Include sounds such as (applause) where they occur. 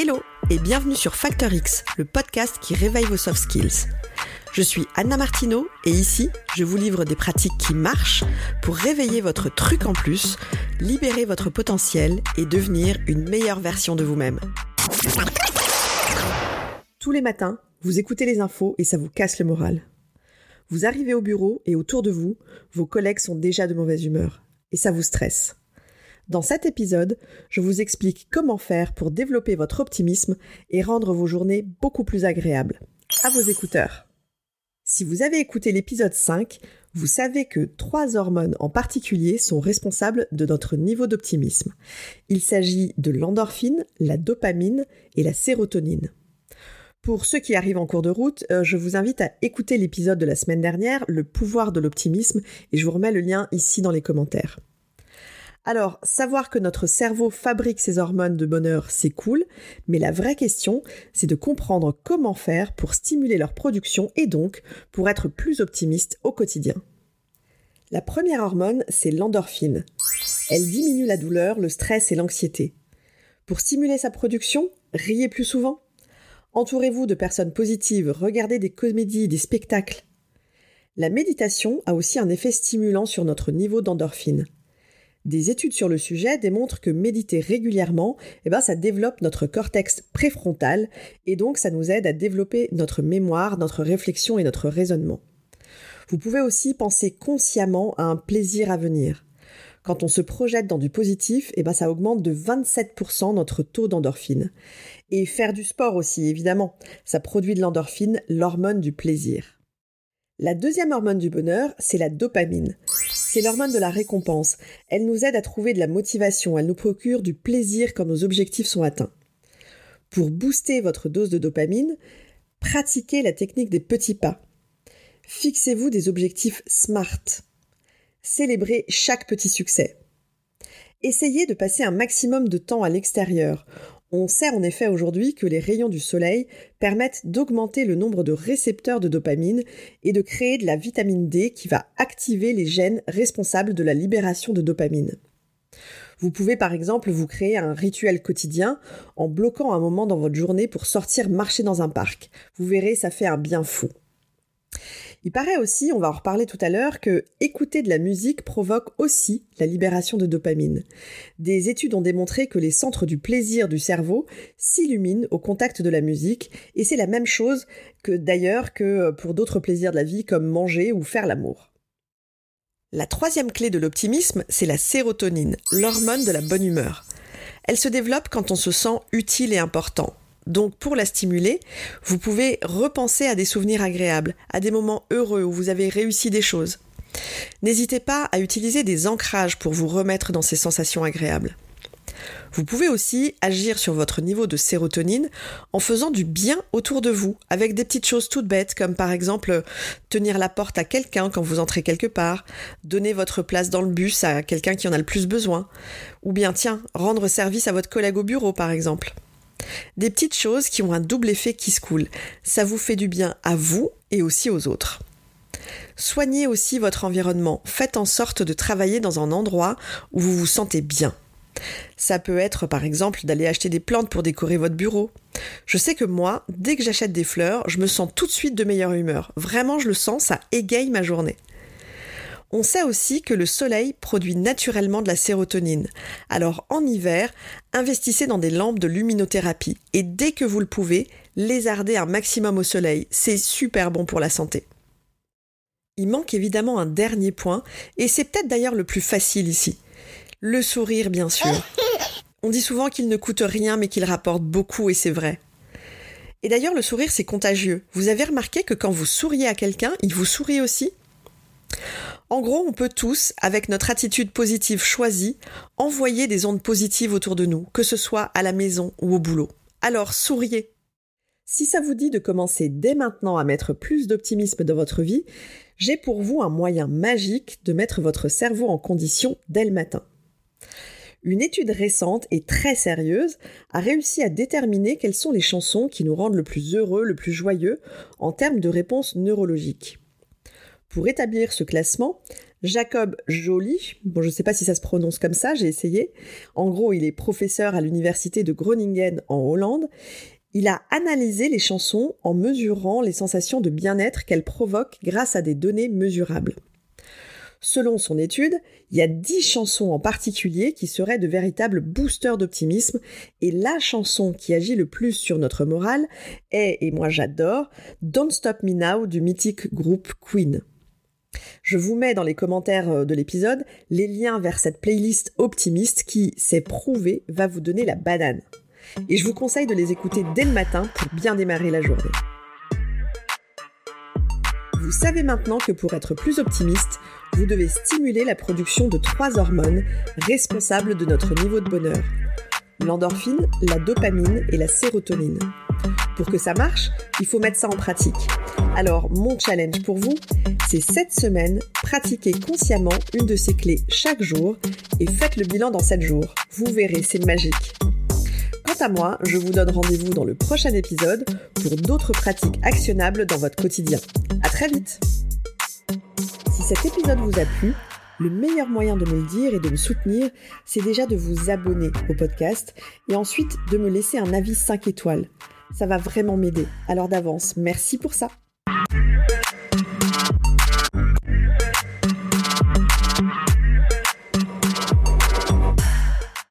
Hello et bienvenue sur Factor X, le podcast qui réveille vos soft skills. Je suis Anna Martineau et ici, je vous livre des pratiques qui marchent pour réveiller votre truc en plus, libérer votre potentiel et devenir une meilleure version de vous-même. Tous les matins, vous écoutez les infos et ça vous casse le moral. Vous arrivez au bureau et autour de vous, vos collègues sont déjà de mauvaise humeur et ça vous stresse. Dans cet épisode, je vous explique comment faire pour développer votre optimisme et rendre vos journées beaucoup plus agréables. À vos écouteurs. Si vous avez écouté l'épisode 5, vous savez que trois hormones en particulier sont responsables de notre niveau d'optimisme. Il s'agit de l'endorphine, la dopamine et la sérotonine. Pour ceux qui arrivent en cours de route, euh, je vous invite à écouter l'épisode de la semaine dernière, Le pouvoir de l'optimisme, et je vous remets le lien ici dans les commentaires. Alors, savoir que notre cerveau fabrique ces hormones de bonheur, c'est cool, mais la vraie question, c'est de comprendre comment faire pour stimuler leur production et donc pour être plus optimiste au quotidien. La première hormone, c'est l'endorphine. Elle diminue la douleur, le stress et l'anxiété. Pour stimuler sa production, riez plus souvent. Entourez-vous de personnes positives, regardez des comédies, des spectacles. La méditation a aussi un effet stimulant sur notre niveau d'endorphine. Des études sur le sujet démontrent que méditer régulièrement, eh ben, ça développe notre cortex préfrontal et donc ça nous aide à développer notre mémoire, notre réflexion et notre raisonnement. Vous pouvez aussi penser consciemment à un plaisir à venir. Quand on se projette dans du positif, eh ben, ça augmente de 27% notre taux d'endorphine. Et faire du sport aussi, évidemment. Ça produit de l'endorphine, l'hormone du plaisir. La deuxième hormone du bonheur, c'est la dopamine. C'est l'hormone de la récompense. Elle nous aide à trouver de la motivation, elle nous procure du plaisir quand nos objectifs sont atteints. Pour booster votre dose de dopamine, pratiquez la technique des petits pas. Fixez-vous des objectifs SMART. Célébrez chaque petit succès. Essayez de passer un maximum de temps à l'extérieur. On sait en effet aujourd'hui que les rayons du soleil permettent d'augmenter le nombre de récepteurs de dopamine et de créer de la vitamine D qui va activer les gènes responsables de la libération de dopamine. Vous pouvez par exemple vous créer un rituel quotidien en bloquant un moment dans votre journée pour sortir marcher dans un parc. Vous verrez, ça fait un bien fou. Il paraît aussi, on va en reparler tout à l'heure, que écouter de la musique provoque aussi la libération de dopamine. Des études ont démontré que les centres du plaisir du cerveau s'illuminent au contact de la musique, et c'est la même chose que d'ailleurs que pour d'autres plaisirs de la vie comme manger ou faire l'amour. La troisième clé de l'optimisme, c'est la sérotonine, l'hormone de la bonne humeur. Elle se développe quand on se sent utile et important, donc pour la stimuler, vous pouvez repenser à des souvenirs agréables, à des moments heureux où vous avez réussi des choses. N'hésitez pas à utiliser des ancrages pour vous remettre dans ces sensations agréables. Vous pouvez aussi agir sur votre niveau de sérotonine en faisant du bien autour de vous, avec des petites choses toutes bêtes, comme par exemple tenir la porte à quelqu'un quand vous entrez quelque part, donner votre place dans le bus à quelqu'un qui en a le plus besoin, ou bien tiens, rendre service à votre collègue au bureau par exemple. Des petites choses qui ont un double effet qui se coule. Ça vous fait du bien à vous et aussi aux autres. Soignez aussi votre environnement. Faites en sorte de travailler dans un endroit où vous vous sentez bien. Ça peut être par exemple d'aller acheter des plantes pour décorer votre bureau. Je sais que moi, dès que j'achète des fleurs, je me sens tout de suite de meilleure humeur. Vraiment, je le sens, ça égaye ma journée. On sait aussi que le soleil produit naturellement de la sérotonine. Alors en hiver, investissez dans des lampes de luminothérapie et dès que vous le pouvez, lézardez un maximum au soleil. C'est super bon pour la santé. Il manque évidemment un dernier point, et c'est peut-être d'ailleurs le plus facile ici. Le sourire, bien sûr. (laughs) On dit souvent qu'il ne coûte rien, mais qu'il rapporte beaucoup, et c'est vrai. Et d'ailleurs, le sourire, c'est contagieux. Vous avez remarqué que quand vous souriez à quelqu'un, il vous sourit aussi? En gros, on peut tous, avec notre attitude positive choisie, envoyer des ondes positives autour de nous, que ce soit à la maison ou au boulot. Alors souriez. Si ça vous dit de commencer dès maintenant à mettre plus d'optimisme dans votre vie, j'ai pour vous un moyen magique de mettre votre cerveau en condition dès le matin. Une étude récente et très sérieuse a réussi à déterminer quelles sont les chansons qui nous rendent le plus heureux, le plus joyeux en termes de réponses neurologiques. Pour établir ce classement, Jacob Joly, bon je sais pas si ça se prononce comme ça, j'ai essayé. En gros, il est professeur à l'université de Groningen en Hollande. Il a analysé les chansons en mesurant les sensations de bien-être qu'elles provoquent grâce à des données mesurables. Selon son étude, il y a dix chansons en particulier qui seraient de véritables boosters d'optimisme, et la chanson qui agit le plus sur notre morale est, et moi j'adore, Don't Stop Me Now du mythique groupe Queen. Je vous mets dans les commentaires euh, de l'épisode les liens vers cette playlist optimiste qui, c'est prouvé, va vous donner la banane. Et je vous conseille de les écouter dès le matin pour bien démarrer la journée. Vous savez maintenant que pour être plus optimiste, vous devez stimuler la production de trois hormones responsables de notre niveau de bonheur. L'endorphine, la dopamine et la sérotonine. Pour que ça marche, il faut mettre ça en pratique. Alors, mon challenge pour vous, c'est cette semaine, pratiquez consciemment une de ces clés chaque jour et faites le bilan dans 7 jours. Vous verrez, c'est magique. Quant à moi, je vous donne rendez-vous dans le prochain épisode pour d'autres pratiques actionnables dans votre quotidien. À très vite! Si cet épisode vous a plu, le meilleur moyen de me le dire et de me soutenir, c'est déjà de vous abonner au podcast et ensuite de me laisser un avis 5 étoiles. Ça va vraiment m'aider. Alors d'avance, merci pour ça.